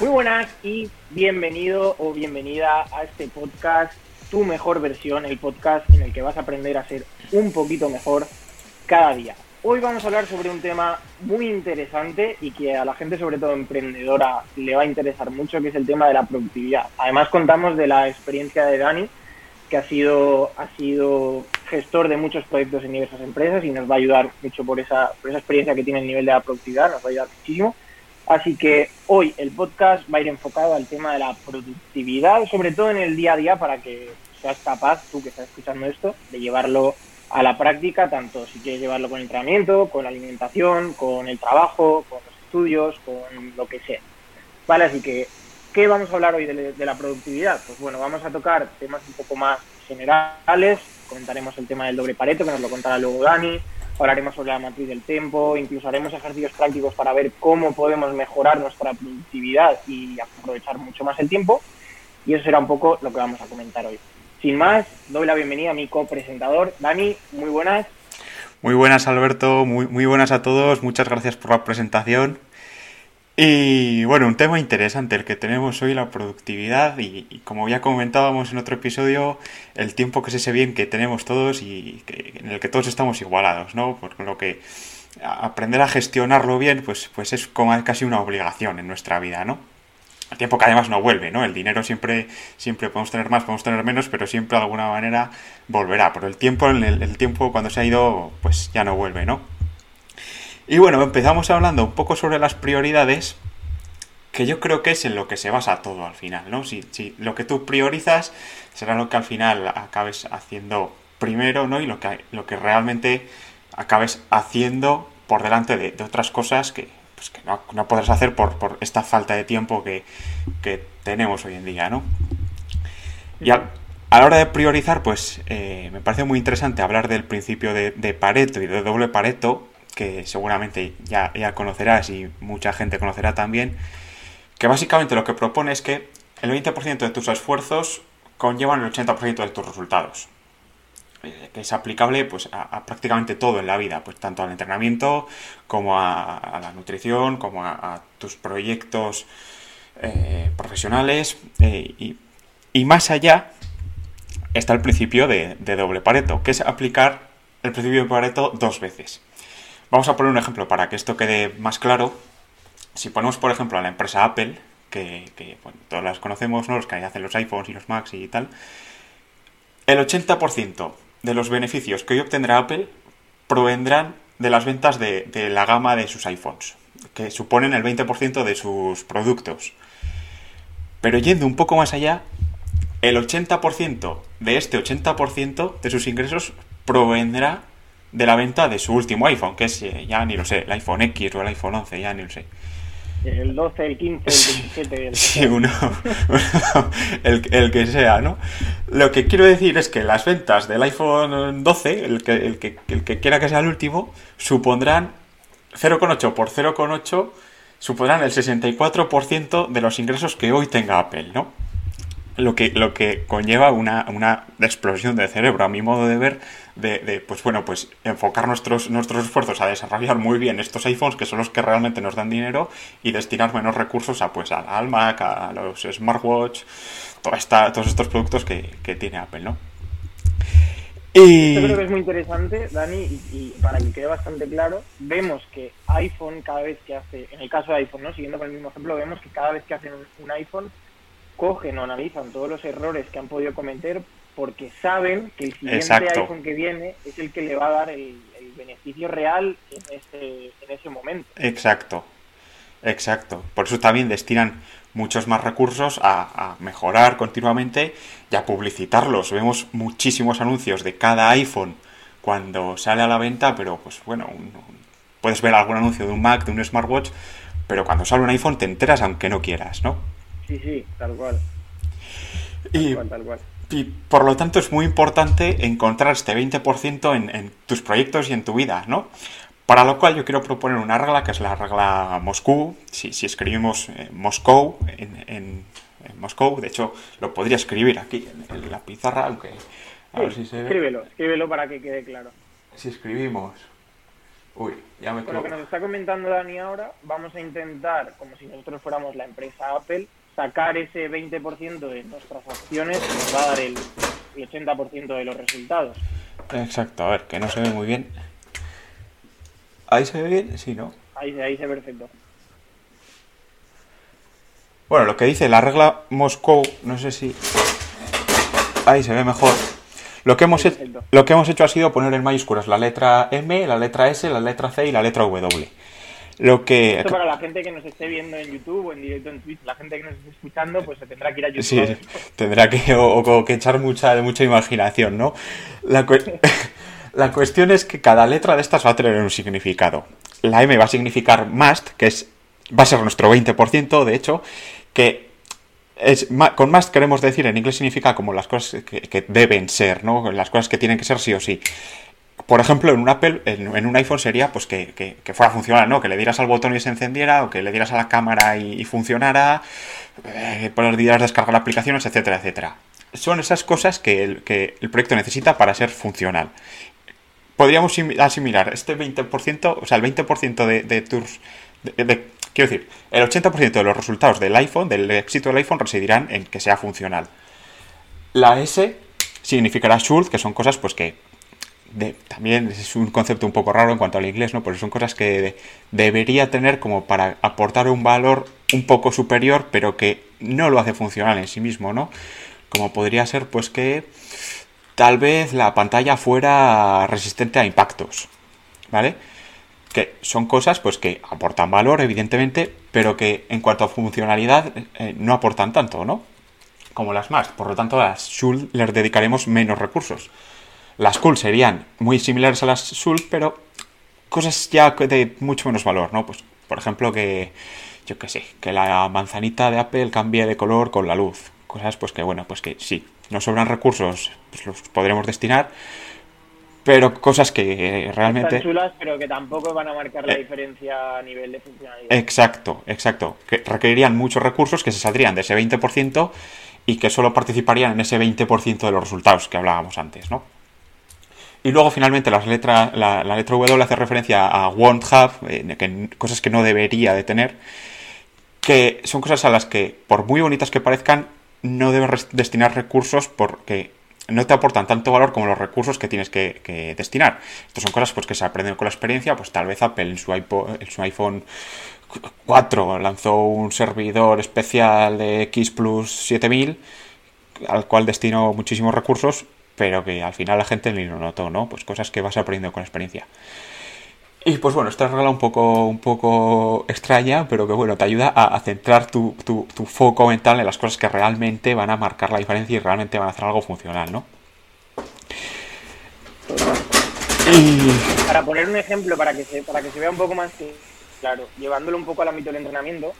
Muy buenas y bienvenido o bienvenida a este podcast, tu mejor versión, el podcast en el que vas a aprender a ser un poquito mejor cada día. Hoy vamos a hablar sobre un tema muy interesante y que a la gente, sobre todo emprendedora, le va a interesar mucho, que es el tema de la productividad. Además contamos de la experiencia de Dani, que ha sido, ha sido gestor de muchos proyectos en diversas empresas y nos va a ayudar mucho por esa, por esa experiencia que tiene el nivel de la productividad, nos va a ayudar muchísimo. Así que hoy el podcast va a ir enfocado al tema de la productividad, sobre todo en el día a día, para que seas capaz, tú que estás escuchando esto, de llevarlo a la práctica, tanto si quieres llevarlo con el entrenamiento, con la alimentación, con el trabajo, con los estudios, con lo que sea. Vale, así que, ¿qué vamos a hablar hoy de, de la productividad? Pues bueno, vamos a tocar temas un poco más generales, comentaremos el tema del doble pareto, que nos lo contará luego Dani, hablaremos sobre la matriz del tiempo, incluso haremos ejercicios prácticos para ver cómo podemos mejorar nuestra productividad y aprovechar mucho más el tiempo. Y eso será un poco lo que vamos a comentar hoy. Sin más, doy la bienvenida a mi copresentador, Dani, muy buenas. Muy buenas, Alberto, muy, muy buenas a todos, muchas gracias por la presentación. Y bueno, un tema interesante el que tenemos hoy, la productividad y, como ya comentábamos en otro episodio, el tiempo que es ese bien que tenemos todos y en el que todos estamos igualados, ¿no? Por lo que aprender a gestionarlo bien, pues, pues es como casi una obligación en nuestra vida, ¿no? El tiempo que además no vuelve, ¿no? El dinero siempre, siempre podemos tener más, podemos tener menos, pero siempre de alguna manera volverá. Pero el tiempo, el, el tiempo cuando se ha ido, pues ya no vuelve, ¿no? Y bueno, empezamos hablando un poco sobre las prioridades, que yo creo que es en lo que se basa todo al final, ¿no? Si, lo que tú priorizas será lo que al final acabes haciendo primero, ¿no? Y lo que, lo que realmente acabes haciendo por delante de, otras cosas que, pues que no, no, podrás hacer por, por esta falta de tiempo que, que, tenemos hoy en día, ¿no? Y a, a la hora de priorizar, pues eh, me parece muy interesante hablar del principio de, de Pareto y de doble Pareto, que seguramente ya, ya conocerás y mucha gente conocerá también, que básicamente lo que propone es que el 20% de tus esfuerzos conllevan el 80% de tus resultados. Eh, que es aplicable pues, a, prácticamente todo en la vida, pues tanto al entrenamiento como a, la nutrición, como a, tus proyectos eh, profesionales eh, y, y, más allá está el principio de doble Pareto, que es aplicar el principio de Pareto dos veces. Vamos a poner un ejemplo para que esto quede más claro. Si ponemos, por ejemplo, a la empresa Apple, que, que todas las conocemos, ¿no? los que hacen los iPhones y los Macs y tal, el 80% de los beneficios que hoy obtendrá Apple provendrán de las ventas de, de la gama de sus iPhones, que suponen el 20% de sus productos. Pero yendo un poco más allá, el 80% de este 80% de sus ingresos provendrá de la venta de su último iPhone, que es, eh, ya ni lo sé, el iPhone X o el iPhone 11, ya ni lo sé. El 12, el 15, el 27. El sí, uno, el, el, que sea, ¿no? Lo que quiero decir es que las ventas del iPhone 12, el que, el que, el que quiera que sea el último, supondrán 0,8 por 0,8, supondrán el 64% de los ingresos que hoy tenga Apple, ¿no? Lo que, lo que conlleva una, una explosión de cerebro, a mi modo de ver, de, de, pues bueno, pues enfocar nuestros, nuestros esfuerzos a desarrollar muy bien estos iPhones, que son los que realmente nos dan dinero, y destinar menos recursos a pues al Mac, a los smartwatch, toda esta, todos estos productos que, que tiene Apple, ¿no? Y... Yo creo que es muy interesante, Dani, y, y, para que quede bastante claro, vemos que iPhone cada vez que hace, en el caso de iPhone, ¿no? siguiendo con el mismo ejemplo, vemos que cada vez que hacen un iPhone, cogen o analizan todos los errores que han podido cometer porque saben que el siguiente Exacto. iPhone que viene es el que le va a dar el, el beneficio real en ese, en ese momento. Exacto, exacto. Por eso también destinan muchos más recursos a, a, mejorar continuamente y a publicitarlos. Vemos muchísimos anuncios de cada iPhone cuando sale a la venta, pero pues bueno, un, puedes ver algún anuncio de un Mac, de un smartwatch, pero cuando sale un iPhone te enteras aunque no quieras, ¿no? Sí, sí, tal cual. Tal y, cual, tal cual. Y por lo tanto es muy importante encontrar este 20% en, en, tus proyectos y en tu vida, ¿no? Para lo cual yo quiero proponer una regla que es la regla Moscú. Si, si escribimos eh, Moscou en, en, en, Moscou, de hecho lo podría escribir aquí en, en la pizarra, aunque a sí, ver si se ve. Escríbelo, escríbelo para que quede claro. Si escribimos. Uy, Ya me Con lo que nos está comentando Dani ahora, vamos a intentar, como si nosotros fuéramos la empresa Apple, sacar ese 20% de nuestras acciones nos va a dar el, el 80% de los resultados. Exacto, a ver, que no se ve muy bien. ¿Ahí se ve bien? Sí, ¿no? Ahí, ahí se ve perfecto. Bueno, lo que dice la regla Moscow, no sé si... Ahí se ve mejor. Lo que, hemos Sí, lo que hemos hecho ha sido poner en mayúsculas la letra M, la letra S, la letra C y la letra W. Lo que... Esto para la gente que nos esté viendo en YouTube o en directo en Twitch, la gente que nos esté escuchando, pues se tendrá que ir a YouTube. Sí, tendrá que, o, o que echar mucha, mucha imaginación, ¿no? La, la cuestión es que cada letra de estas va a tener un significado. La M va a significar must, que es, va a ser nuestro 20%, de hecho, que es, con must queremos decir, en inglés significa como las cosas que, que deben ser, ¿no? Las cosas que tienen que ser sí o sí. Por ejemplo, en un Apple, en, un iPhone sería pues que, que- fuera a funcionar, ¿no? Que le dieras al botón y se encendiera, o que le dieras a la cámara y, y funcionara, eh, poder descargar aplicaciones, etcétera, etcétera. Son esas cosas que el, que el proyecto necesita para ser funcional. Podríamos sim- asimilar este 20%, o sea, el 20% de, de tus... de- de- quiero decir, el 80% de los resultados del iPhone, del éxito del iPhone, residirán en que sea funcional. La S significará should, que son cosas pues que también es un concepto un poco raro en cuanto al inglés, ¿no? Porque son cosas que de- debería tener como para aportar un valor un poco superior, pero que no lo hace funcional en sí mismo, ¿no? Como podría ser, pues que tal vez la pantalla fuera resistente a impactos, ¿vale? Que son cosas, pues que aportan valor, evidentemente, pero que en cuanto a funcionalidad eh, no aportan tanto, ¿no? Como las más. Por lo tanto, a las Shul les dedicaremos menos recursos. Las cool serían muy similares a las Shul, pero cosas ya de mucho menos valor, ¿no? Pues, por ejemplo, que, yo qué sé, que la manzanita de Apple cambie de color con la luz. Cosas, pues que, bueno, pues que sí, nos sobran recursos, pues los podremos destinar, pero cosas que realmente... Están chulas, pero que tampoco van a marcar la Eh. diferencia a nivel de funcionalidad. Exacto, exacto. Que requerirían muchos recursos que se saldrían de ese 20% y que solo participarían en ese 20% de los resultados que hablábamos antes, ¿no? Y luego finalmente las letras, la, la letra W hace referencia a won't have, eh, cosas que no debería de tener, que son cosas a las que, por muy bonitas que parezcan, no debes destinar recursos porque no te aportan tanto valor como los recursos que tienes que, destinar. Estas son cosas pues, que se aprenden con la experiencia, pues tal vez Apple en su, iPo- en su iPhone 4 lanzó un servidor especial de X Plus 7000 al cual destinó muchísimos recursos, pero que al final la gente ni lo notó, ¿no? Pues cosas que vas aprendiendo con experiencia. Y pues bueno, esta regla un poco, un poco extraña, pero que bueno, te ayuda a, centrar tu, tu- tu foco mental en las cosas que realmente van a marcar la diferencia y realmente van a hacer algo funcional, ¿no? Para poner un ejemplo, para que se, para que se vea un poco más claro, llevándolo un poco al ámbito del entrenamiento,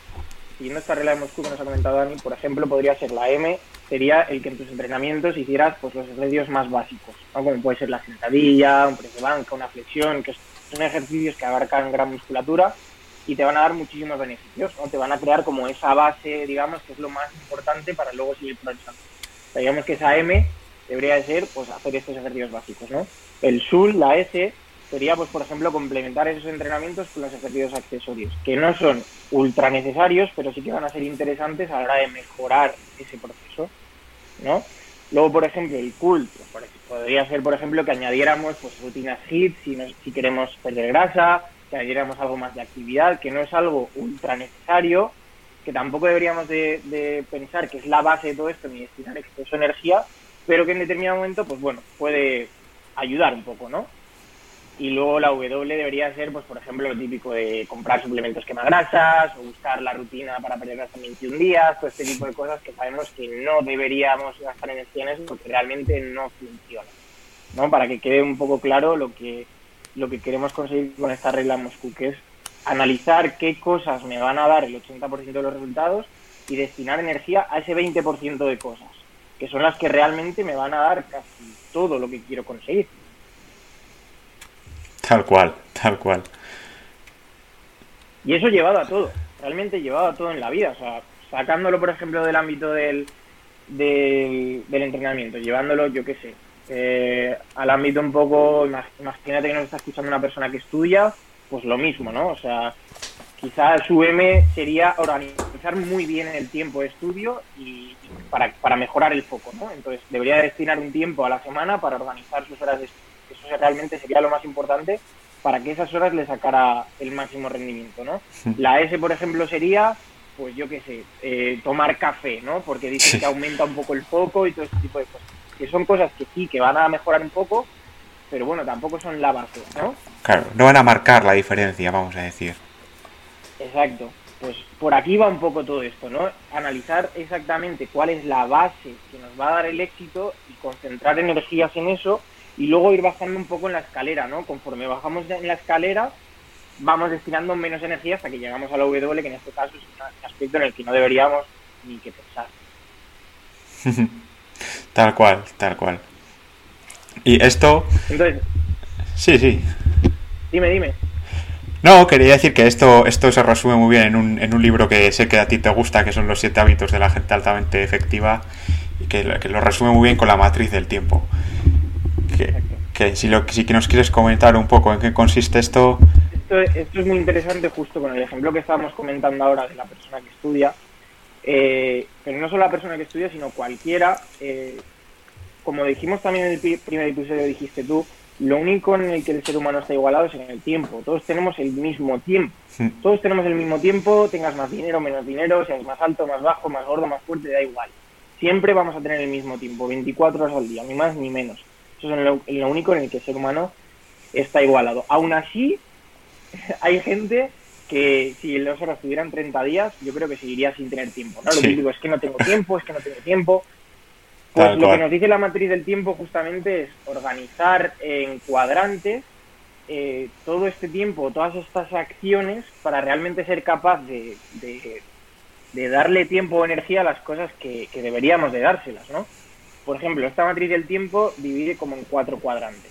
siguiendo esta regla de Moscú que nos ha comentado Dani, por ejemplo, podría ser la M, sería el que en tus entrenamientos hicieras pues los ejercicios más básicos, ¿no? como puede ser la sentadilla, un press de banca, una flexión, que son ejercicios que abarcan gran musculatura y te van a dar muchísimos beneficios, ¿no? te van a crear como esa base, digamos, que es lo más importante para luego seguir progresando. O sea, digamos que esa M debería de ser pues hacer estos ejercicios básicos, ¿no? El SUL, la S, sería, pues, por ejemplo, complementar esos entrenamientos con los ejercicios accesorios, que no son ultra necesarios, pero sí que van a ser interesantes a la hora de mejorar ese proceso, ¿no? Luego, por ejemplo, el cool, pues, podría ser, por ejemplo, que añadiéramos pues, rutinas HIIT si, nos- si queremos perder grasa, que añadiéramos algo más de actividad, que no es algo ultra necesario, que tampoco deberíamos de, de pensar que es la base de todo esto ni destinar exceso de energía, pero que en determinado momento, pues bueno, puede ayudar un poco, ¿no? Y luego la W debería ser, pues por ejemplo, lo típico de comprar suplementos quemagrasas o buscar la rutina para perder en 21 días, todo este tipo de cosas que sabemos que no deberíamos gastar energía en eso porque realmente no funciona, ¿no? Para que quede un poco claro lo que, lo que queremos conseguir con esta regla Moscú, que es analizar qué cosas me van a dar el 80% de los resultados y destinar energía a ese 20% de cosas, que son las que realmente me van a dar casi todo lo que quiero conseguir. Tal cual, tal cual. Y eso llevado a todo, realmente llevado a todo en la vida. O sea, sacándolo, por ejemplo, del ámbito del, del, entrenamiento, llevándolo, yo qué sé, eh, al ámbito un poco, imag- imagínate que nos está escuchando una persona que estudia, pues lo mismo, ¿no? O sea, quizás su M sería organizar muy bien el tiempo de estudio y, para, para, mejorar el foco, ¿no? Entonces, debería destinar un tiempo a la semana para organizar sus horas de estudio. Eso realmente sería lo más importante para que esas horas le sacara el máximo rendimiento, ¿no? La S, por ejemplo, sería, pues yo qué sé, eh, tomar café, ¿no? Porque dicen que aumenta un poco el foco y todo ese tipo de cosas. Que son cosas que sí, que van a mejorar un poco, pero bueno, tampoco son la base, ¿no? Claro, no van a marcar la diferencia, vamos a decir. Exacto. Pues por aquí va un poco todo esto, ¿no? Analizar exactamente cuál es la base que nos va a dar el éxito y concentrar energías en eso y luego ir bajando un poco en la escalera, ¿no? Conforme bajamos en la escalera, vamos destinando menos energía hasta que llegamos a la W, que en este caso es un aspecto en el que no deberíamos ni que pensar. tal cual, tal cual. Y esto... Entonces... Sí, sí. Dime, dime. No, quería decir que esto, esto se resume muy bien en un, en un libro que sé que a ti te gusta, que son los siete hábitos de la gente altamente efectiva, y que, que lo resume muy bien con la matriz del tiempo que, si, lo, si nos quieres comentar un poco en qué consiste esto. esto. Esto es muy interesante justo con el ejemplo que estábamos comentando ahora de la persona que estudia, eh, pero no solo la persona que estudia, sino cualquiera. Eh, como dijimos también en el primer episodio, dijiste tú, lo único en el que el ser humano está igualado es en el tiempo. Todos tenemos el mismo tiempo. Todos tenemos el mismo tiempo, tengas más dinero, menos dinero, seas más alto, más bajo, más gordo, más fuerte, da igual. Siempre vamos a tener el mismo tiempo, 24 horas al día, ni más ni menos. Eso es lo, único en el que el ser humano está igualado. Aún así, hay gente que si las horas tuvieran 30 días, yo creo que seguiría sin tener tiempo. ¿no? Lo que digo es que no tengo tiempo, es que no tengo tiempo. Pues lo que nos dice la matriz del tiempo justamente es organizar en cuadrantes eh, todo este tiempo, todas estas acciones para realmente ser capaz de, de, darle tiempo o energía a las cosas que, que deberíamos de dárselas, ¿no? Por ejemplo, esta matriz del tiempo divide como en cuatro cuadrantes.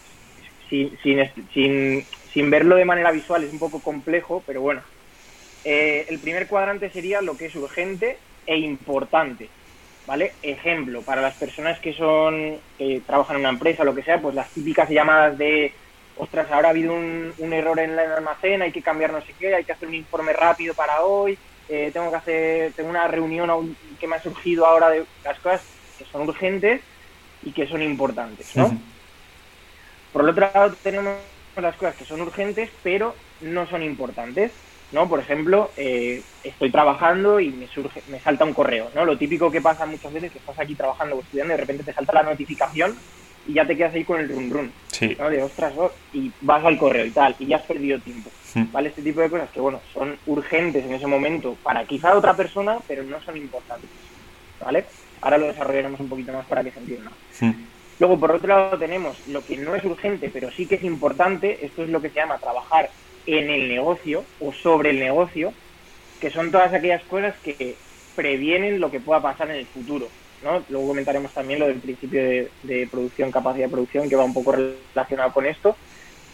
Sin, sin, sin, verlo de manera visual es un poco complejo, pero bueno. Eh, el primer cuadrante sería lo que es urgente e importante. ¿Vale? Ejemplo, para las personas que son, que trabajan en una empresa lo que sea, pues las típicas llamadas de, ostras, ahora ha habido un, error en el almacén, hay que cambiar no sé qué, hay que hacer un informe rápido para hoy, eh, tengo que hacer, tengo una reunión que me ha surgido ahora de las cosas que son urgentes y que son importantes, ¿no? Por el otro lado tenemos las cosas que son urgentes pero no son importantes, ¿no? Por ejemplo, eh, estoy trabajando y me surge, me salta un correo, ¿no? Lo típico que pasa muchas veces que estás aquí trabajando o estudiando y de repente te salta la notificación y ya te quedas ahí con el run run, ¿no? De ostras, oh", y vas al correo y tal, y ya has perdido tiempo, ¿vale? Este tipo de cosas que, bueno, son urgentes en ese momento para quizá otra persona, pero no son importantes, ¿vale? Ahora lo desarrollaremos un poquito más para que se entienda. Luego, por otro lado, tenemos lo que no es urgente, pero sí que es importante. Esto es lo que se llama trabajar en el negocio o sobre el negocio, que son todas aquellas cosas que previenen lo que pueda pasar en el futuro. ¿no? Luego comentaremos también lo del principio de, producción, capacidad de producción, que va un poco relacionado con esto.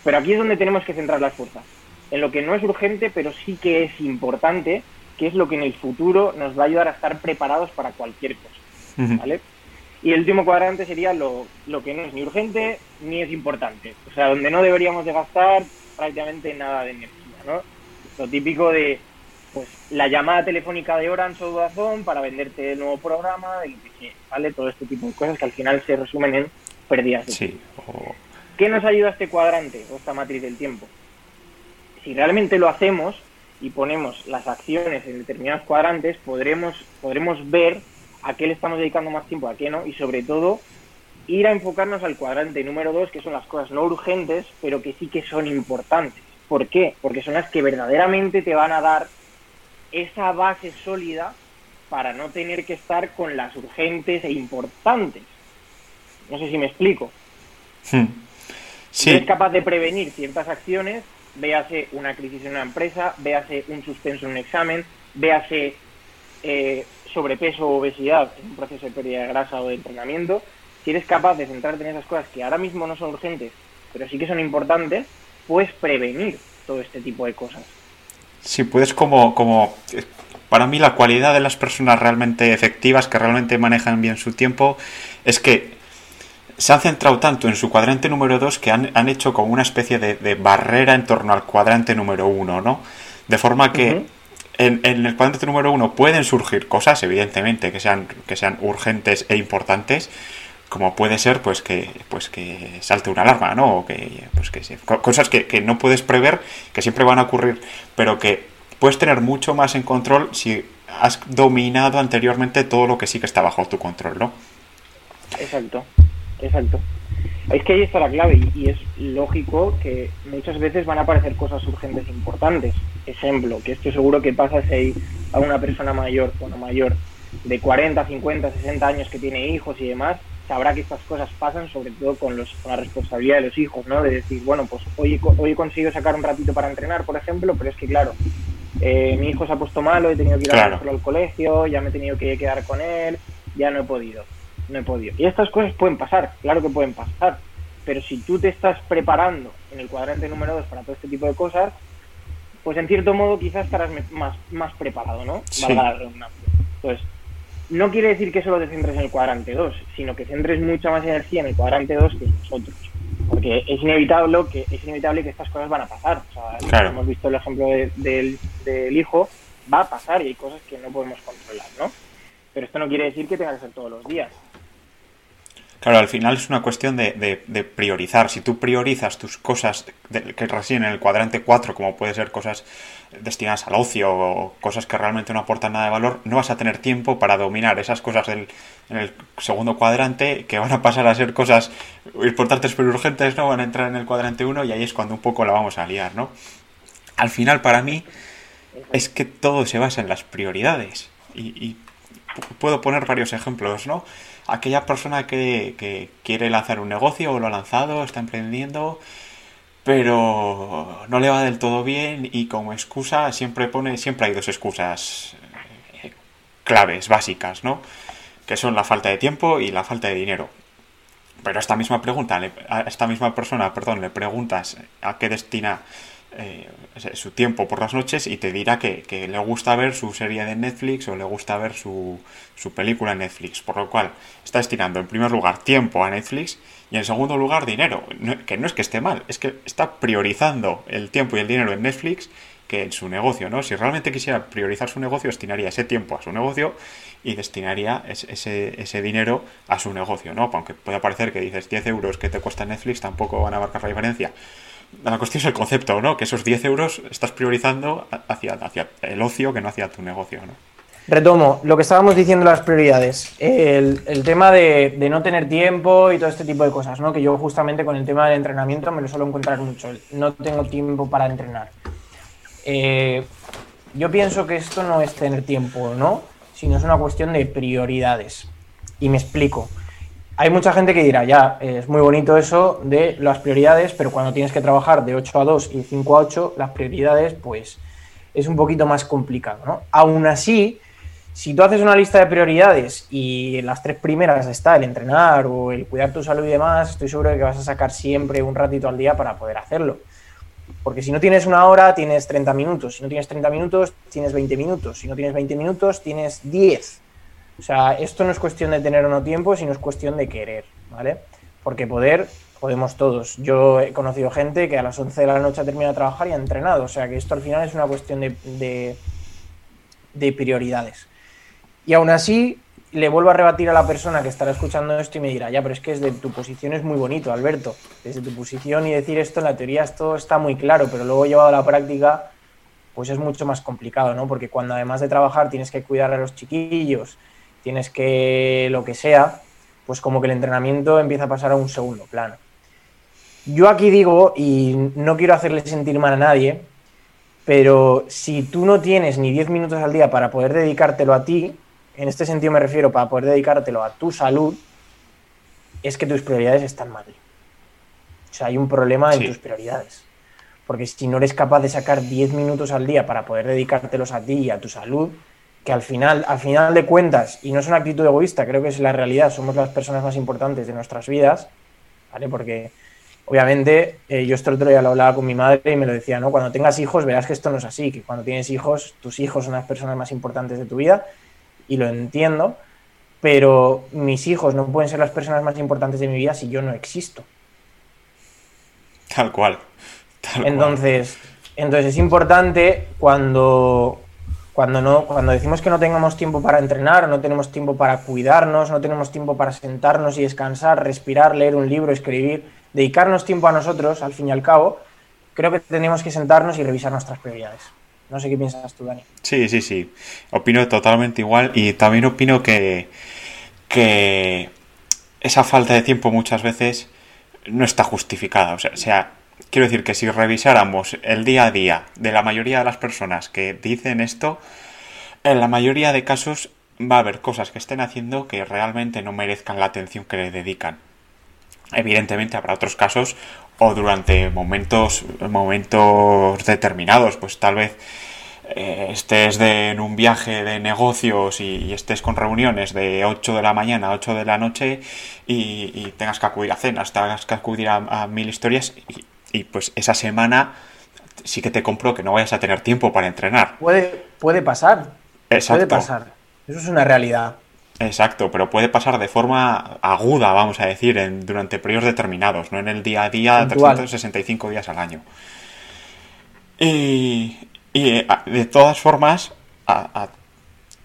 Pero aquí es donde tenemos que centrar las fuerzas. En lo que no es urgente, pero sí que es importante, que es lo que en el futuro nos va a ayudar a estar preparados para cualquier cosa. ¿Vale? Y el último cuadrante sería lo, lo, que no es ni urgente ni es importante. O sea, donde no deberíamos de gastar prácticamente nada de energía, ¿no? Lo típico de, pues, la llamada telefónica de Orange o Vodafone para venderte el nuevo programa, ¿vale? Todo este tipo de cosas que al final se resumen en pérdidas de sí. ¿Qué nos ayuda este cuadrante o esta matriz del tiempo? Si realmente lo hacemos y ponemos las acciones en determinados cuadrantes, podremos, podremos ver a qué le estamos dedicando más tiempo, a qué no, y sobre todo ir a enfocarnos al cuadrante número dos, que son las cosas no urgentes, pero que sí que son importantes. ¿Por qué? Porque son las que verdaderamente te van a dar esa base sólida para no tener que estar con las urgentes e importantes. No sé si me explico. Hmm. Si eres capaz de prevenir ciertas acciones, véase una crisis en una empresa, véase un suspenso en un examen, véase eh, sobrepeso o obesidad en un proceso de pérdida de grasa o de entrenamiento, si eres capaz de centrarte en esas cosas que ahora mismo no son urgentes, pero sí que son importantes, puedes prevenir todo este tipo de cosas. Sí, puedes como, como para mí la cualidad de las personas realmente efectivas, que realmente manejan bien su tiempo, es que se han centrado tanto en su cuadrante número 2 que han, hecho como una especie de, barrera en torno al cuadrante número 1, ¿no? De forma que en, el cuadrante número 1 pueden surgir cosas, evidentemente, que sean, que sean urgentes e importantes, como puede ser pues que pues que salte una alarma no o que pues que cosas que, que, no puedes prever que siempre van a ocurrir pero que puedes tener mucho más en control si has dominado anteriormente todo lo que sí que está bajo tu control no exacto exacto. Es que ahí está la clave y, es lógico que muchas veces van a aparecer cosas urgentes e importantes. Ejemplo, que esto seguro que pasa si hay a una persona mayor, bueno, mayor, de 40, 50, 60 años que tiene hijos y demás, sabrá que estas cosas pasan sobre todo con, los, con la responsabilidad de los hijos, ¿no? De decir, bueno, pues hoy, hoy he conseguido sacar un ratito para entrenar, por ejemplo, pero es que claro, eh, mi hijo se ha puesto malo, he tenido que ir a al colegio, ya me he tenido que quedar con él, ya no he podido no he podido. Y estas cosas pueden pasar, claro que pueden pasar, pero si tú te estás preparando en el cuadrante número 2 para todo este tipo de cosas, pues en cierto modo quizás estarás más, más preparado, ¿no? Entonces, no quiere decir que solo te centres en el cuadrante 2, sino que centres mucha más energía en el cuadrante 2 que en nosotros. Porque es inevitable que, es inevitable que estas cosas van a pasar. O sea, hemos visto el ejemplo del, del hijo, va a pasar y hay cosas que no podemos controlar, ¿no? Pero esto no quiere decir que tenga que ser todos los días. Claro, al final es una cuestión de, de, priorizar. Si tú priorizas tus cosas que residen en el cuadrante 4, como puede ser cosas destinadas al ocio o cosas que realmente no aportan nada de valor, no vas a tener tiempo para dominar esas cosas del, en el segundo cuadrante que van a pasar a ser cosas importantes pero urgentes, ¿no? Van a entrar en el cuadrante 1 y ahí es cuando un poco la vamos a liar, ¿no? Al final, para mí, es que todo se basa en las prioridades. y, y puedo poner varios ejemplos, ¿no? Aquella persona que, quiere lanzar un negocio o lo ha lanzado, está emprendiendo, pero no le va del todo bien y como excusa siempre pone, siempre hay dos excusas eh, claves, básicas, ¿no? Que son la falta de tiempo y la falta de dinero. Pero esta misma pregunta, a esta misma persona, perdón, le preguntas a qué destina eh, su tiempo por las noches y te dirá que, le gusta ver su serie de Netflix o le gusta ver su, su película en Netflix. Por lo cual está destinando en primer lugar tiempo a Netflix y en segundo lugar dinero. que no es que esté mal, es que está priorizando el tiempo y el dinero en Netflix que en su negocio, ¿no? Si realmente quisiera priorizar su negocio, destinaría ese tiempo a su negocio y destinaría ese, ese dinero a su negocio, ¿no? Aunque pueda parecer que dices 10 euros que te cuesta Netflix, tampoco van a marcar la diferencia la cuestión es el concepto, ¿no? Que esos 10 euros estás priorizando hacia, hacia el ocio que no hacia tu negocio, ¿no? Retomo lo que estábamos diciendo las prioridades. El, tema de, no tener tiempo y todo este tipo de cosas, ¿no? Que yo justamente con el tema del entrenamiento me lo suelo encontrar mucho. No tengo tiempo para entrenar. Eh, yo pienso que esto no es tener tiempo, ¿no? Sino es una cuestión de prioridades. Y me explico hay mucha gente que dirá, ya, es muy bonito eso de las prioridades, pero cuando tienes que trabajar de 8 a 2 y 5 a 8, las prioridades, pues es un poquito más complicado, ¿no? Aún así, si tú haces una lista de prioridades y las tres primeras está el entrenar o el cuidar tu salud y demás, estoy seguro de que vas a sacar siempre un ratito al día para poder hacerlo. Porque si no tienes una hora, tienes 30 minutos. Si no tienes 30 minutos, tienes 20 minutos. Si no tienes 20 minutos, tienes 10. O sea, esto no es cuestión de tener o no tiempo, sino es cuestión de querer, ¿vale? Porque poder, podemos todos. Yo he conocido gente que a las 11 de la noche ha terminado de trabajar y ha entrenado. O sea, que esto al final es una cuestión de, de, prioridades. Y aún así, le vuelvo a rebatir a la persona que estará escuchando esto y me dirá, ya, pero es que desde tu posición es muy bonito, Alberto. Desde tu posición y decir esto, en la teoría esto está muy claro, pero luego llevado a la práctica, pues es mucho más complicado, ¿no? Porque cuando además de trabajar tienes que cuidar a los chiquillos, tienes que lo que sea, pues como que el entrenamiento empieza a pasar a un segundo plano. Yo aquí digo, y no quiero hacerle sentir mal a nadie, pero si tú no tienes ni 10 minutos al día para poder dedicártelo a ti, en este sentido me refiero para poder dedicártelo a tu salud, es que tus prioridades están mal. O sea, hay un problema en tus prioridades. Porque si no eres capaz de sacar 10 minutos al día para poder dedicártelos a ti y a tu salud, que al final, al final de cuentas, y no es una actitud egoísta, creo que es la realidad, somos las personas más importantes de nuestras vidas, ¿vale? Porque obviamente eh, yo esto otro día lo hablaba con mi madre y me lo decía, ¿no? Cuando tengas hijos verás que esto no es así, que cuando tienes hijos, tus hijos son las personas más importantes de tu vida, y lo entiendo, pero mis hijos no pueden ser las personas más importantes de mi vida si yo no existo. Tal cual. entonces, entonces es importante cuando, cuando, no, cuando decimos que no tengamos tiempo para entrenar, no tenemos tiempo para cuidarnos, no tenemos tiempo para sentarnos y descansar, respirar, leer un libro, escribir, dedicarnos tiempo a nosotros, al fin y al cabo, creo que tenemos que sentarnos y revisar nuestras prioridades. No sé qué piensas tú, Dani. Sí, sí, sí. Opino totalmente igual y también opino que, que esa falta de tiempo muchas veces no está justificada. O sea, sea, quiero decir que si revisáramos el día a día de la mayoría de las personas que dicen esto, en la mayoría de casos va a haber cosas que estén haciendo que realmente no merezcan la atención que le dedican. Evidentemente habrá otros casos o durante momentos, momentos determinados, pues tal vez eh, estés en un viaje de negocios y, estés con reuniones de 8 de la mañana a 8 de la noche y, tengas que acudir a cenas, tengas que acudir a, mil historias y, pues esa semana sí que te compro que no vayas a tener tiempo para entrenar. Puede, puede pasar. Puede pasar. Eso es una realidad. Exacto, pero puede pasar de forma aguda, vamos a decir, en, durante periodos determinados, no en el día a día, 365 días al año. Y, y eh, de todas formas, a,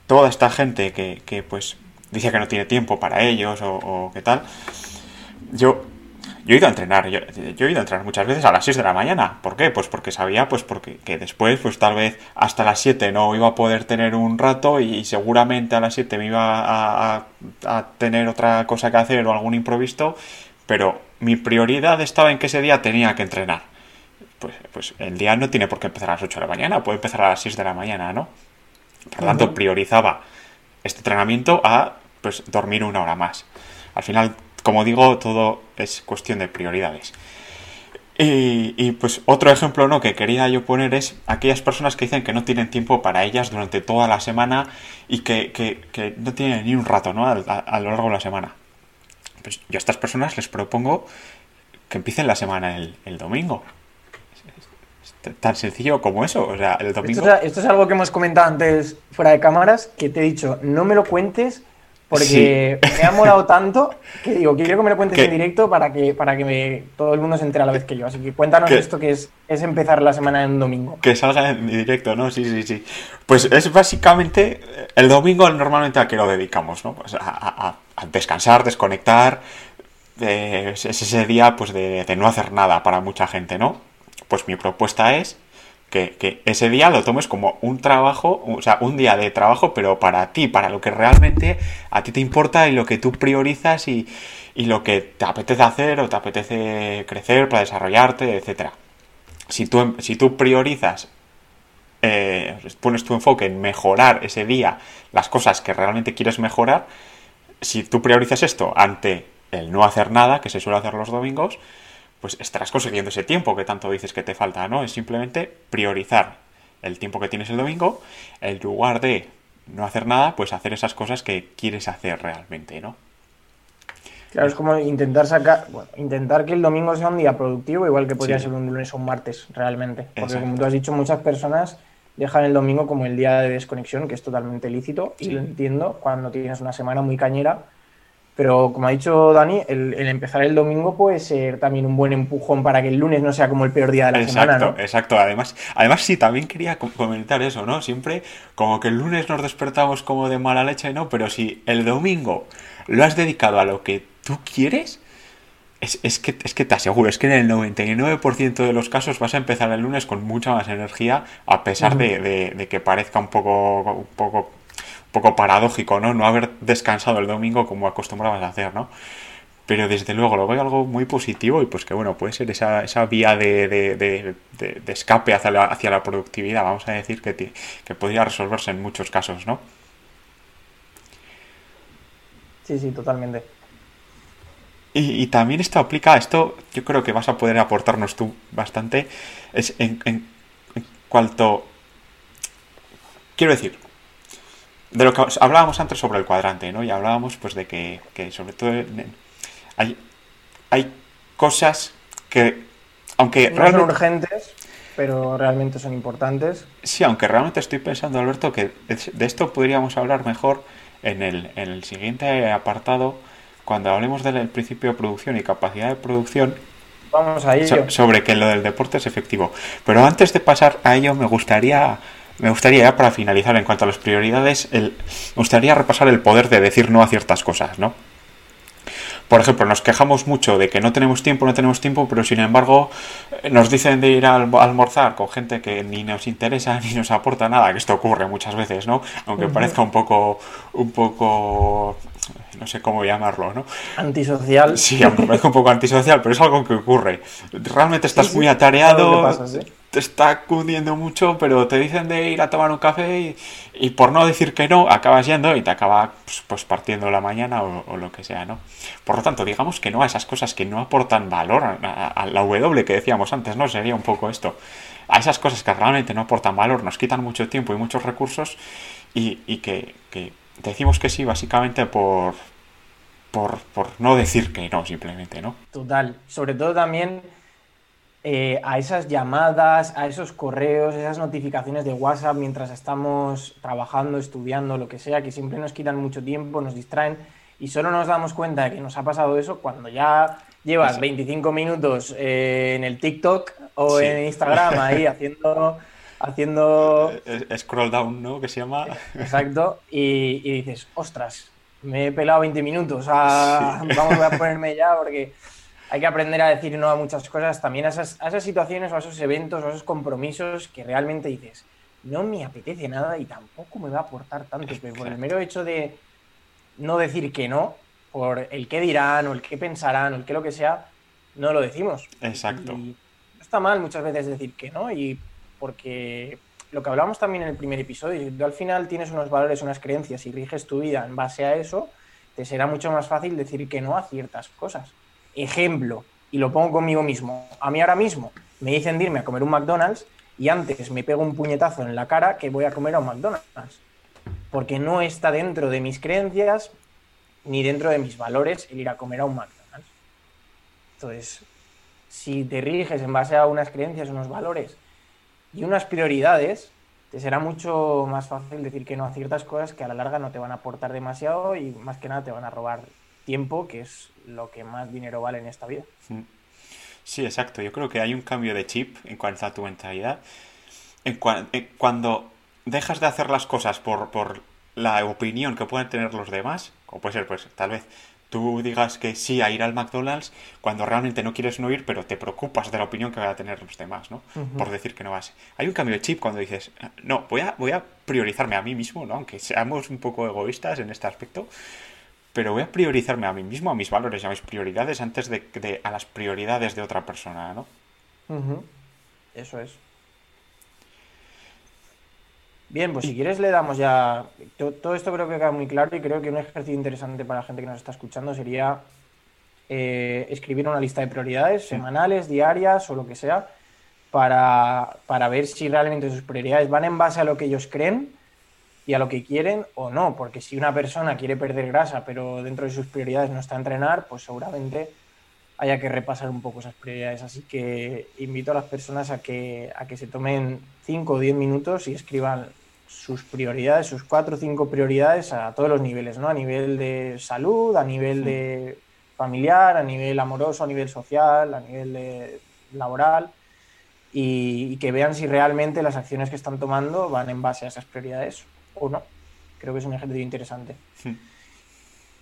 toda esta gente que, pues dice que no tiene tiempo para ellos o, qué tal, yo, yo he ido a entrenar, yo, he ido a entrenar muchas veces a las 6 de la mañana. ¿Por qué? Pues porque sabía pues porque que después, pues tal vez hasta las 7 no iba a poder tener un rato y, seguramente a las 7 me iba a, a tener otra cosa que hacer o algún improviso, pero mi prioridad estaba en que ese día tenía que entrenar pues, pues el día no tiene por qué empezar a las 8 de la mañana, puede empezar a las 6 de la mañana, ¿no? Por lo tanto, priorizaba este entrenamiento a pues dormir una hora más. Al final, como digo, todo es cuestión de prioridades. Y, pues otro ejemplo ¿no? que quería yo poner es aquellas personas que dicen que no tienen tiempo para ellas durante toda la semana y que, no tienen ni un rato ¿no? a, lo largo de la semana. Pues yo a estas personas les propongo que empiecen la semana el domingo tan sencillo como eso. O sea, el domingo. Esto es, algo que hemos comentado antes fuera de cámaras, que te he dicho, no me lo cuentes porque me ha molado tanto que digo, quiero que me lo cuentes en directo para que, para que me, todo el mundo se entere a la vez que yo. Así que cuéntanos esto que es, es empezar la semana en un domingo. Que salga en directo, ¿no? Sí, sí, sí. Pues es básicamente el domingo normalmente a que lo dedicamos, ¿no? Pues a, descansar, desconectar. Eh, es ese día pues de, de no hacer nada para mucha gente, ¿no? Pues mi propuesta es que, ese día lo tomes como un trabajo, o sea, un día de trabajo, pero para ti, para lo que realmente a ti te importa y lo que tú priorizas y, lo que te apetece hacer o te apetece crecer para desarrollarte, etcétera. Si tú, si tú priorizas, eh, pones tu enfoque en mejorar ese día las cosas que realmente quieres mejorar, si tú priorizas esto ante el no hacer nada, que se suele hacer los domingos, pues estarás consiguiendo ese tiempo que tanto dices que te falta, ¿no? Es simplemente priorizar el tiempo que tienes el domingo, en lugar de no hacer nada, pues hacer esas cosas que quieres hacer realmente, ¿no? Claro, es como intentar sacar, bueno, intentar que el domingo sea un día productivo, igual que podría ser un lunes o un martes, realmente. Porque como tú has dicho, muchas personas dejan el domingo como el día de desconexión, que es totalmente lícito, y lo entiendo cuando tienes una semana muy cañera pero como ha dicho Dani, el, empezar el domingo puede ser también un buen empujón para que el lunes no sea como el peor día de la semana, ¿no? Exacto, además, además sí, también quería comentar eso, ¿no? Siempre como que el lunes nos despertamos como de mala leche, ¿no? Pero si el domingo lo has dedicado a lo que tú quieres, es, que, es que te aseguro, es que en el 99% de los casos vas a empezar el lunes con mucha más energía, a pesar de, de, que parezca un poco, un poco poco paradójico, ¿no? No haber descansado el domingo como acostumbrabas a hacer, ¿no? Pero desde luego lo veo algo muy positivo y pues que bueno, puede ser esa, esa vía de, de, de, escape hacia la, hacia la productividad, vamos a decir, que, que podría resolverse en muchos casos, ¿no? Sí, sí, totalmente. Y, también esto aplica, esto yo creo que vas a poder aportarnos tú bastante, es en, en, en cuanto... Quiero decir, de lo que hablábamos antes sobre el cuadrante, ¿no? Y hablábamos pues de que, sobre todo hay, hay cosas que, aunque no realmente... son urgentes, pero realmente son importantes. Sí, aunque realmente estoy pensando, Alberto, que de esto podríamos hablar mejor en el, en el siguiente apartado, cuando hablemos del principio de producción y capacidad de producción, Vamos a ello. sobre que lo del deporte es efectivo. Pero antes de pasar a ello, me gustaría, me gustaría ya para finalizar en cuanto a las prioridades, el, me gustaría repasar el poder de decir no a ciertas cosas, ¿no? Por ejemplo, nos quejamos mucho de que no tenemos tiempo, no tenemos tiempo, pero sin embargo eh, nos dicen de ir a alm- a almorzar con gente que ni nos interesa ni nos aporta nada, que esto ocurre muchas veces, ¿no? Aunque parezca un poco, un poco, no sé cómo llamarlo, ¿no? Antisocial. Sí, aunque parezca un poco antisocial, pero es algo que ocurre. Realmente estás Sí, sí, muy claro atareado, que pasa, sí. Te está cundiendo mucho, pero te dicen de ir a tomar un café y, por no decir que no, acabas yendo y te acaba pues, pues, partiendo la mañana o, lo que sea, ¿no? Por lo tanto, digamos que no a esas cosas que no aportan valor a, la W que decíamos antes, ¿no? Sería un poco esto. A esas cosas que realmente no aportan valor, nos quitan mucho tiempo y muchos recursos y, que, decimos que sí básicamente por, por no decir que no, simplemente, ¿no? Total. Sobre todo también eh, a esas llamadas, a esos correos, esas notificaciones de WhatsApp mientras estamos trabajando, estudiando, lo que sea, que siempre nos quitan mucho tiempo, nos distraen y solo nos damos cuenta de que nos ha pasado eso cuando ya llevas Eso. 25 minutos eh, en el TikTok o Sí. en Instagram ahí haciendo, haciendo Scroll down, ¿no? Que se llama. Exacto, y, y dices, ostras, me he pelado 20 minutos, a- vamos a ponerme ya porque hay que aprender a decir no a muchas cosas, también a esas, a esas situaciones o a esos eventos o a esos compromisos que realmente dices, no me apetece nada y tampoco me va a aportar tanto, pero por el mero hecho de no decir que no, por el qué dirán o el qué pensarán o el qué lo que sea, no lo decimos. Exacto. Y está mal muchas veces decir que no, y porque lo que hablamos también en el primer episodio, si tú al final tienes unos valores, unas creencias y riges tu vida en base a eso, te será mucho más fácil decir que no a ciertas cosas. Ejemplo, y lo pongo conmigo mismo, a mí ahora mismo me dicen de irme a comer un McDonald's y antes me pego un puñetazo en la cara que voy a comer a un McDonald's, porque no está dentro de mis creencias ni dentro de mis valores el ir a comer a un McDonald's. Entonces, si te riges en base a unas creencias, unos valores y unas prioridades, te será mucho más fácil decir que no a ciertas cosas que a la larga no te van a aportar demasiado y más que nada te van a robar tiempo, que es lo que más dinero vale en esta vida. Sí, exacto. Yo creo que hay un cambio de chip en cuanto a tu mentalidad. En cua- en cuando dejas de hacer las cosas por, por la opinión que pueden tener los demás, como puede ser, pues, tal vez tú digas que sí a ir al McDonald's cuando realmente no quieres no ir, pero te preocupas de la opinión que van a tener los demás, ¿no? Por decir que no vas. Hay un cambio de chip cuando dices, no, voy a, voy a priorizarme a mí mismo, ¿no? Aunque seamos un poco egoístas en este aspecto, pero voy a priorizarme a mí mismo, a mis valores y a mis prioridades antes de, de a las prioridades de otra persona, ¿no? Eso es. Bien, pues si quieres le damos ya... to- Todo esto creo que queda muy claro y creo que un ejercicio interesante para la gente que nos está escuchando sería eh, escribir una lista de prioridades semanales, diarias o lo que sea para, para ver si realmente sus prioridades van en base a lo que ellos creen y a lo que quieren o no, porque si una persona quiere perder grasa pero dentro de sus prioridades no está entrenar, pues seguramente haya que repasar un poco esas prioridades. Así que invito a las personas a que, a que se tomen 5 o 10 minutos y escriban sus prioridades, sus 4 o 5 prioridades a todos los niveles, ¿no? A nivel de salud, a nivel de familiar, a nivel amoroso, a nivel social, a nivel de laboral y, y que vean si realmente las acciones que están tomando van en base a esas prioridades o no. Creo que es un ejercicio interesante.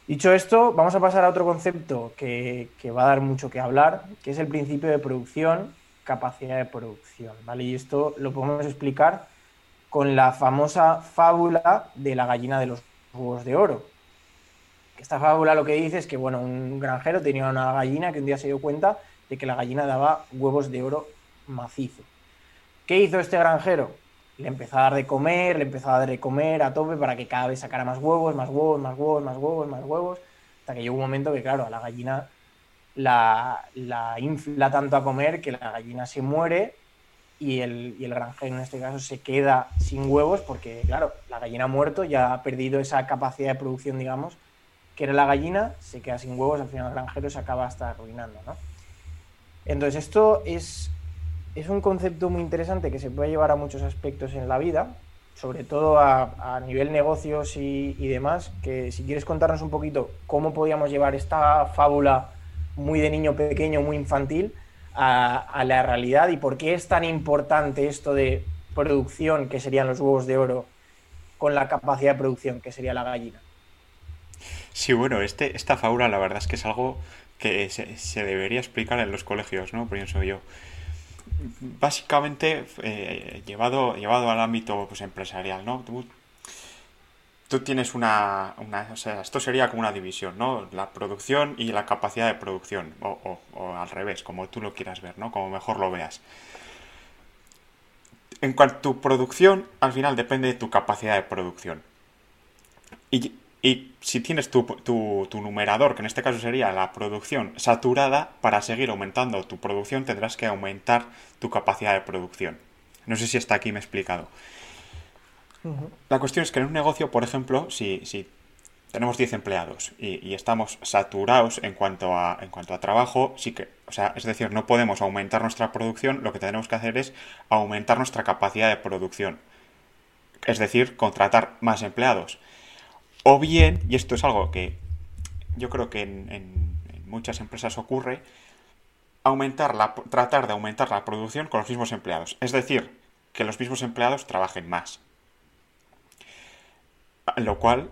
Dicho esto, vamos a pasar a otro concepto que, que va a dar mucho que hablar, que es el principio de producción, capacidad de producción, ¿vale? Y esto lo podemos explicar con la famosa fábula de la gallina de los huevos de oro. Esta fábula lo que dice es que, bueno, un granjero tenía una gallina que un día se dio cuenta de que la gallina daba huevos de oro macizo. ¿Qué hizo este granjero? Le empezó a dar de comer, le empezó a dar de comer a tope para que cada vez sacara más huevos, más huevos, más huevos, más huevos, más huevos, hasta que llegó un momento que, claro, a la gallina la, la infla tanto a comer que la gallina se muere y el, y el granjero en este caso se queda sin huevos porque, claro, la gallina ha muerto, ya ha perdido esa capacidad de producción, digamos, que era la gallina, se queda sin huevos, al final el granjero se acaba hasta arruinando, ¿no? Entonces esto es, es un concepto muy interesante que se puede llevar a muchos aspectos en la vida sobre todo a, nivel negocios y, demás, que si quieres contarnos un poquito cómo podíamos llevar esta fábula muy de niño pequeño, muy infantil, a, la realidad y por qué es tan importante esto de producción, que serían los huevos de oro, con la capacidad de producción, que sería la gallina. Sí, bueno, este, esta fábula la verdad es que es algo que se, debería explicar en los colegios, ¿no? Pienso yo. Básicamente, eh, llevado, llevado al ámbito pues, empresarial, ¿no? Tú, tienes una, O sea, esto sería como una división, ¿no? La producción y la capacidad de producción, o, o al revés, como tú lo quieras ver, ¿no? Como mejor lo veas. En cuanto a tu producción, al final depende de tu capacidad de producción. Y y si tienes tu, numerador, que en este caso sería la producción saturada, para seguir aumentando tu producción tendrás que aumentar tu capacidad de producción. No sé si hasta aquí me he explicado. La cuestión es que en un negocio, por ejemplo, si, si tenemos 10 empleados y, estamos saturados en cuanto, a, en cuanto a trabajo, sí que, o sea, es decir, no podemos aumentar nuestra producción, lo que tenemos que hacer es aumentar nuestra capacidad de producción. Es decir, contratar más empleados. O bien, y esto es algo que yo creo que en, muchas empresas ocurre, aumentar la, tratar de aumentar la producción con los mismos empleados. Es decir, que los mismos empleados trabajen más. Lo cual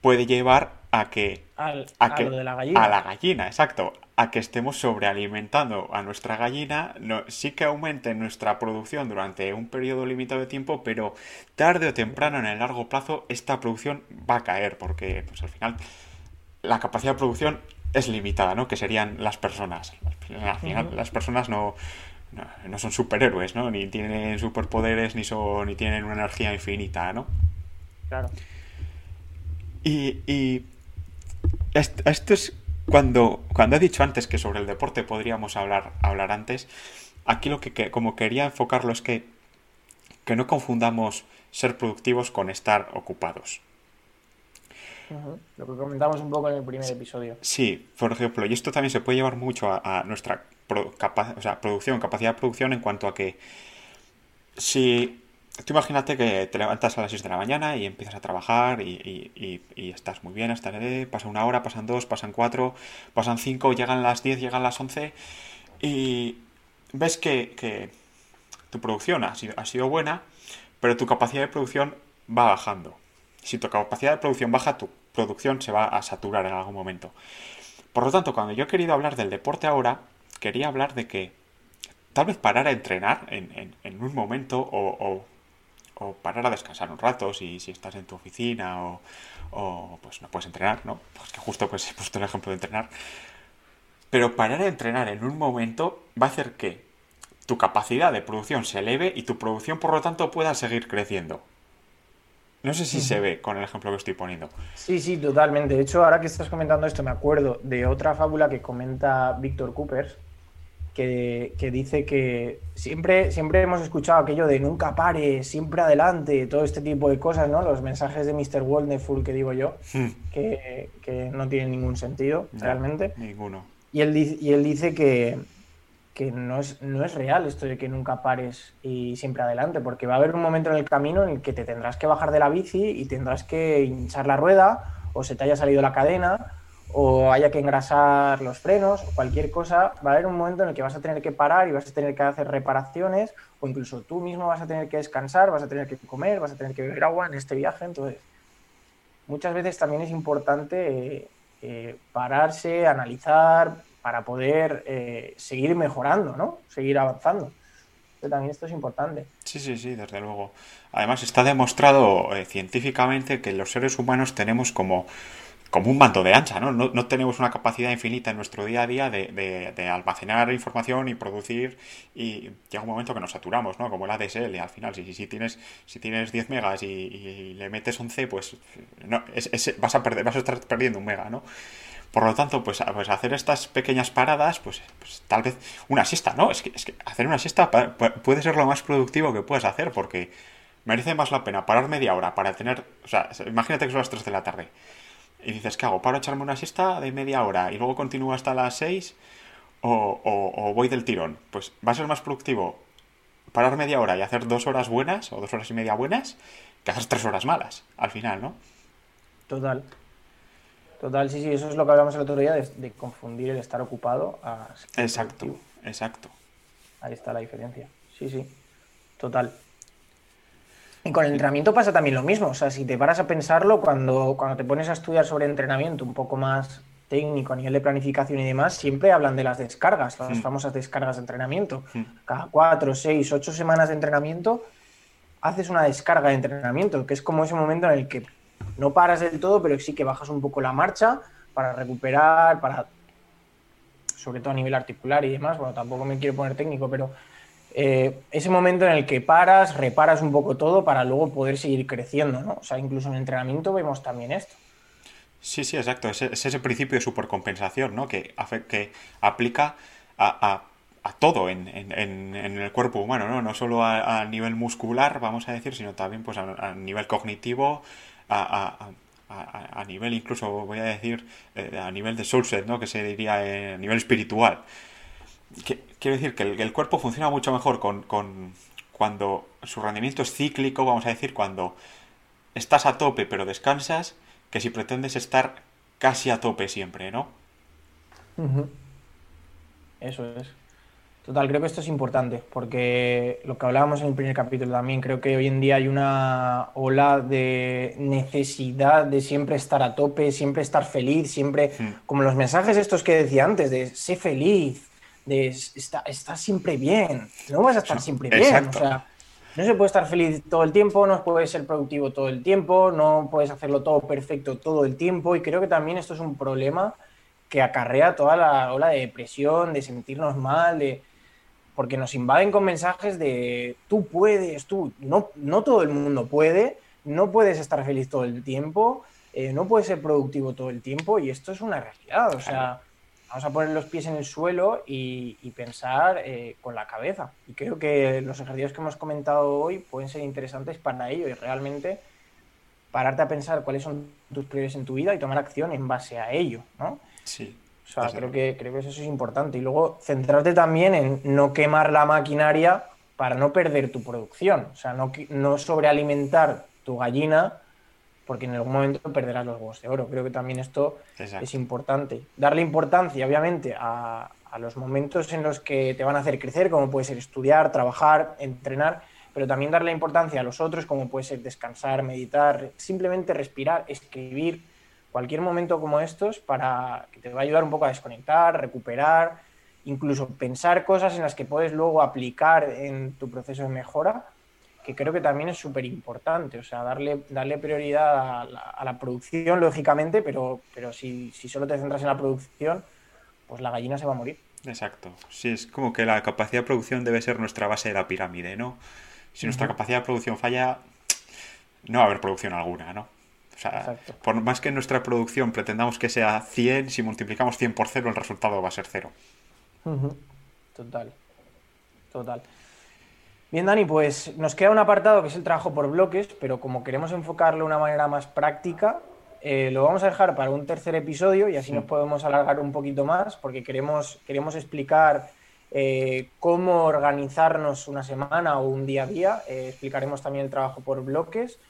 puede llevar a que... a, que, de la gallina. A la gallina, exacto a que estemos sobrealimentando a nuestra gallina, no, sí que aumente nuestra producción durante un periodo limitado de tiempo, pero tarde o temprano, en el largo plazo, esta producción va a caer, porque pues, al final la capacidad de producción es limitada, ¿no? Que serían las personas. Al final, las personas no, no, son superhéroes, ¿no? Ni tienen superpoderes, ni, son, ni tienen una energía infinita, ¿no? Claro. Y, y esto es cuando, cuando he dicho antes que sobre el deporte podríamos hablar, hablar antes, aquí lo que, como quería enfocarlo es que, que no confundamos ser productivos con estar ocupados. Lo que comentamos un poco en el primer episodio. Sí, por ejemplo, y esto también se puede llevar mucho a, nuestra producción, capacidad de producción en cuanto a que si Tú imagínate que te levantas a las 6 de la mañana y empiezas a trabajar y, estás muy bien hasta el pasa una hora, pasan dos, pasan cuatro, pasan cinco, llegan las 10, llegan las 11 y ves que, tu producción ha sido, buena, pero tu capacidad de producción va bajando. Si tu capacidad de producción baja, tu producción se va a saturar en algún momento. Por lo tanto, cuando yo he querido hablar del deporte ahora, quería hablar de que tal vez parar a entrenar en, un momento o parar a descansar un rato si, si estás en tu oficina o, o, pues no puedes entrenar, ¿no? Pues que justo pues he puesto el ejemplo de entrenar. Pero parar a entrenar en un momento va a hacer que tu capacidad de producción se eleve y tu producción por lo tanto pueda seguir creciendo. No sé si se ve con el ejemplo que estoy poniendo. Sí, sí, totalmente. De hecho, ahora que estás comentando esto, me acuerdo de otra fábula que comenta Víctor Coopers, que, dice que siempre, siempre hemos escuchado aquello de nunca pares, siempre adelante, todo este tipo de cosas, ¿no? Los mensajes de Mr. Wonderful que digo yo, hmm. que, no tienen ningún sentido realmente. Ninguno. Y él, y él dice que, no, es, no es real esto de que nunca pares y siempre adelante, porque va a haber un momento en el camino en el que te tendrás que bajar de la bici y tendrás que hinchar la rueda o se te haya salido la cadena o haya que engrasar los frenos o cualquier cosa, va a haber un momento en el que vas a tener que parar y vas a tener que hacer reparaciones o incluso tú mismo vas a tener que descansar, vas a tener que comer, vas a tener que beber agua en este viaje. Entonces, muchas veces también es importante eh, eh, pararse, analizar para poder eh, seguir mejorando, ¿no? Seguir avanzando. también esto es importante. Sí, sí, sí, desde luego. Además, está demostrado científicamente que los seres humanos tenemos como como un manto de ancha, ¿no? ¿no? tenemos una capacidad infinita en nuestro día a día de, almacenar información y producir y llega un momento que nos saturamos, ¿no? Como el ADSL, al final, si, si, tienes, si tienes 10 megas y, le metes 11, pues no, vas, a perder, vas a estar perdiendo un mega, ¿no? Por lo tanto, pues, pues hacer estas pequeñas paradas, pues, pues, tal vez una siesta, ¿no? Es que, es que hacer una siesta puede ser lo más productivo que puedes hacer porque merece más la pena parar media hora para tener, o sea, imagínate que son las 3 de la tarde y dices, ¿qué hago? ¿Paro a echarme una siesta de media hora y luego continúo hasta las 6 o, voy del tirón? Pues va a ser más productivo parar media hora y hacer dos horas buenas o dos horas y media buenas que hacer tres horas malas al final, ¿no? Total. Total, sí, sí, eso es lo que hablamos el otro día de, confundir el estar ocupado a... Exacto, exacto. Ahí está la diferencia. Sí, sí. Total. Y con el entrenamiento pasa también lo mismo. O sea, si te paras a pensarlo, cuando, cuando te pones a estudiar sobre entrenamiento un poco más técnico a nivel de planificación y demás, siempre hablan de las descargas, las famosas descargas de entrenamiento. Cada cuatro, seis, ocho semanas de entrenamiento haces una descarga de entrenamiento, que es como ese momento en el que no paras del todo, pero sí que bajas un poco la marcha para recuperar, para sobre todo a nivel articular y demás. Bueno, tampoco me quiero poner técnico, pero eh, ese momento en el que paras, reparas un poco todo para luego poder seguir creciendo, ¿no? O sea, incluso en entrenamiento vemos también esto. Sí, sí, exacto. Es, ese principio de supercompensación, ¿no? Que, que aplica a a todo en, en, el cuerpo humano, ¿no? No solo a, nivel muscular, vamos a decir, sino también pues a, nivel cognitivo, a, a, nivel incluso, voy a decir, eh, a nivel de soulset, ¿no? Que se diría a nivel espiritual. Quiero decir que el, cuerpo funciona mucho mejor con, con, cuando su rendimiento es cíclico, vamos a decir, cuando estás a tope pero descansas, que si pretendes estar casi a tope siempre, ¿no? Eso es. Total, creo que esto es importante, porque lo que hablábamos en el primer capítulo también, creo que hoy en día hay una ola de necesidad de siempre estar a tope, siempre estar feliz, siempre, hmm. como los mensajes estos que decía antes, de sé feliz, de está, siempre bien, no vas a estar siempre bien, o sea, no se puede estar feliz todo el tiempo, no puedes ser productivo todo el tiempo, no puedes hacerlo todo perfecto todo el tiempo, y creo que también esto es un problema que acarrea toda la ola de depresión, de sentirnos mal, de porque nos invaden con mensajes de tú puedes, tú, no, no todo el mundo puede, no puedes estar feliz todo el tiempo, eh, no puedes ser productivo todo el tiempo y esto es una realidad, o sea, vamos a poner los pies en el suelo y, pensar eh, con la cabeza. Y creo que los ejercicios que hemos comentado hoy pueden ser interesantes para ello y realmente pararte a pensar cuáles son tus prioridades en tu vida y tomar acción en base a ello, ¿no? Sí. O sea, creo que, creo que eso es importante. Y luego centrarte también en no quemar la maquinaria para no perder tu producción. O sea, no, no sobrealimentar tu gallina porque en algún momento perderás los huevos de oro. Creo que también esto es importante. Darle importancia, obviamente, a, a, los momentos en los que te van a hacer crecer, como puede ser estudiar, trabajar, entrenar, pero también darle importancia a los otros, como puede ser descansar, meditar, simplemente respirar, escribir cualquier momento como estos para que te va a ayudar un poco a desconectar, recuperar, incluso pensar cosas en las que puedes luego aplicar en tu proceso de mejora, que creo que también es súper importante. O sea, darle, darle prioridad a la, producción, lógicamente, pero, pero si, si solo te centras en la producción, pues la gallina se va a morir. Exacto. Sí, es como que la capacidad de producción debe ser nuestra base de la pirámide, ¿no? Si nuestra capacidad de producción falla, no va a haber producción alguna, ¿no? O sea, por más que nuestra producción pretendamos que sea 100, si multiplicamos 100 por 0, el resultado va a ser 0. Total. Total. Bien, Dani, pues nos queda un apartado que es el trabajo por bloques, pero como queremos enfocarlo de una manera más práctica, eh, lo vamos a dejar para un tercer episodio y así nos podemos alargar un poquito más, porque queremos, queremos explicar eh, cómo organizarnos una semana o un día a día. Eh, explicaremos también el trabajo por bloques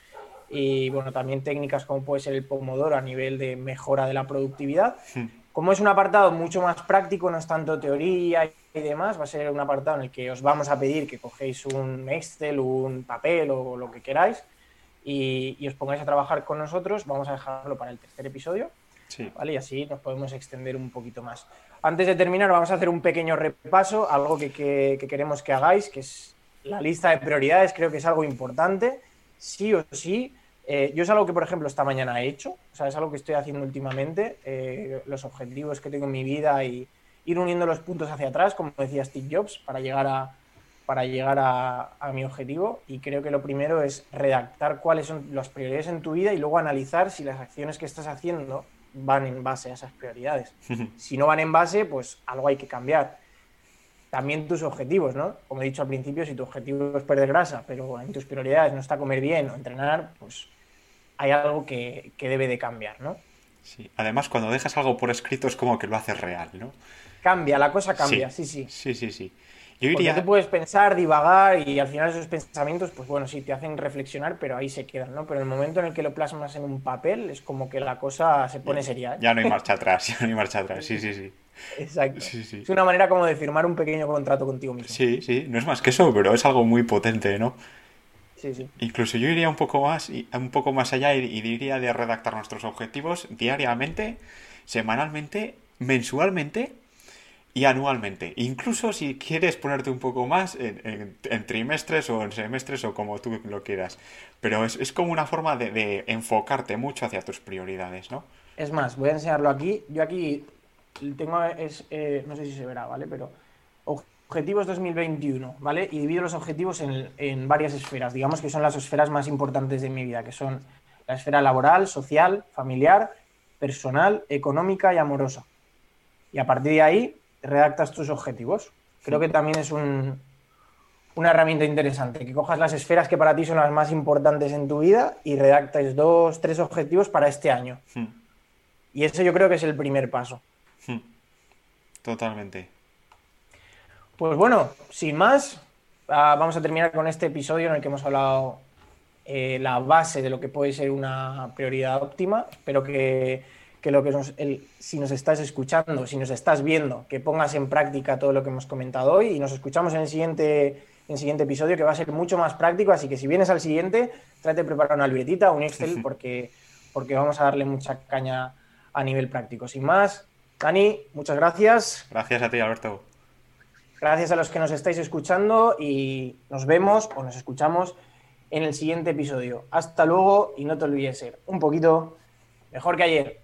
y bueno, también técnicas como puede ser el Pomodoro a nivel de mejora de la productividad. Hmm. Como es un apartado mucho más práctico, no es tanto teoría y demás, va a ser un apartado en el que os vamos a pedir que cogéis un Excel, un papel o lo que queráis y, os pongáis a trabajar con nosotros. Vamos a dejarlo para el tercer episodio. ¿vale? Y así nos podemos extender un poquito más. Antes de terminar, vamos a hacer un pequeño repaso, algo que, que queremos que hagáis, que es la lista de prioridades. Creo que es algo importante sí o sí. Eh, yo es algo que, por ejemplo, esta mañana he hecho, o sea, es algo que estoy haciendo últimamente, eh, los objetivos que tengo en mi vida y ir uniendo los puntos hacia atrás, como decía Steve Jobs, para llegar a, para llegar a, mi objetivo. Y creo que lo primero es redactar cuáles son las prioridades en tu vida y luego analizar si las acciones que estás haciendo van en base a esas prioridades. si no van en base, pues algo hay que cambiar también tus objetivos, ¿no? Como he dicho al principio, si tu objetivo es perder grasa, pero en tus prioridades no está comer bien o entrenar, pues hay algo que, debe de cambiar, ¿no? Sí, además cuando dejas algo por escrito es como que lo haces real, ¿no? Cambia, la cosa cambia, sí, sí. Sí, sí, sí. Yo Porque diría, tú puedes pensar, divagar y al final esos pensamientos, pues bueno, sí, te hacen reflexionar, pero ahí se quedan, ¿no? Pero el momento en el que lo plasmas en un papel es como que la cosa se pone seria. ¿eh? ya no hay marcha atrás, ya no hay marcha atrás, sí, sí, sí. Exacto. Sí, sí. Es una manera como de firmar un pequeño contrato contigo mismo. Sí, sí, no es más que eso, pero es algo muy potente, ¿no? Sí, sí. Incluso yo iría un poco más, un poco más allá y, y diría de redactar nuestros objetivos diariamente, semanalmente, mensualmente y anualmente. Incluso si quieres ponerte un poco más en, en- en trimestres o en semestres o como tú lo quieras. Pero es, es como una forma de, de enfocarte mucho hacia tus prioridades, ¿no? Es más, voy a enseñarlo aquí. Yo aquí tengo, es, eh, no sé si se verá, ¿vale? Pero objetivos 2021, ¿vale? Y divido los objetivos en, en varias esferas. Digamos que son las esferas más importantes de mi vida, que son la esfera laboral, social, familiar, personal, económica y amorosa. Y a partir de ahí redactas tus objetivos. Creo que también es un, una herramienta interesante, que cojas las esferas que para ti son las más importantes en tu vida y redactes dos, tres objetivos para este año. Hmm, Y eso yo creo que es el primer paso. hmm. Totalmente. Pues bueno, sin más, ah, vamos a terminar con este episodio en el que hemos hablado eh, la base de lo que puede ser una prioridad óptima. Espero que, que lo que nos- el- si nos estás escuchando, si nos estás viendo, que pongas en práctica todo lo que hemos comentado hoy y nos escuchamos en el siguiente, en el siguiente episodio que va a ser mucho más práctico. Así que si vienes al siguiente, trate de preparar una libretita, un Excel, porque, porque vamos a darle mucha caña a nivel práctico. Sin más, Dani, muchas gracias. Gracias a ti, Alberto. Gracias a los que nos estáis escuchando y nos vemos o nos escuchamos en el siguiente episodio. Hasta luego y no te olvides ser un poquito mejor que ayer.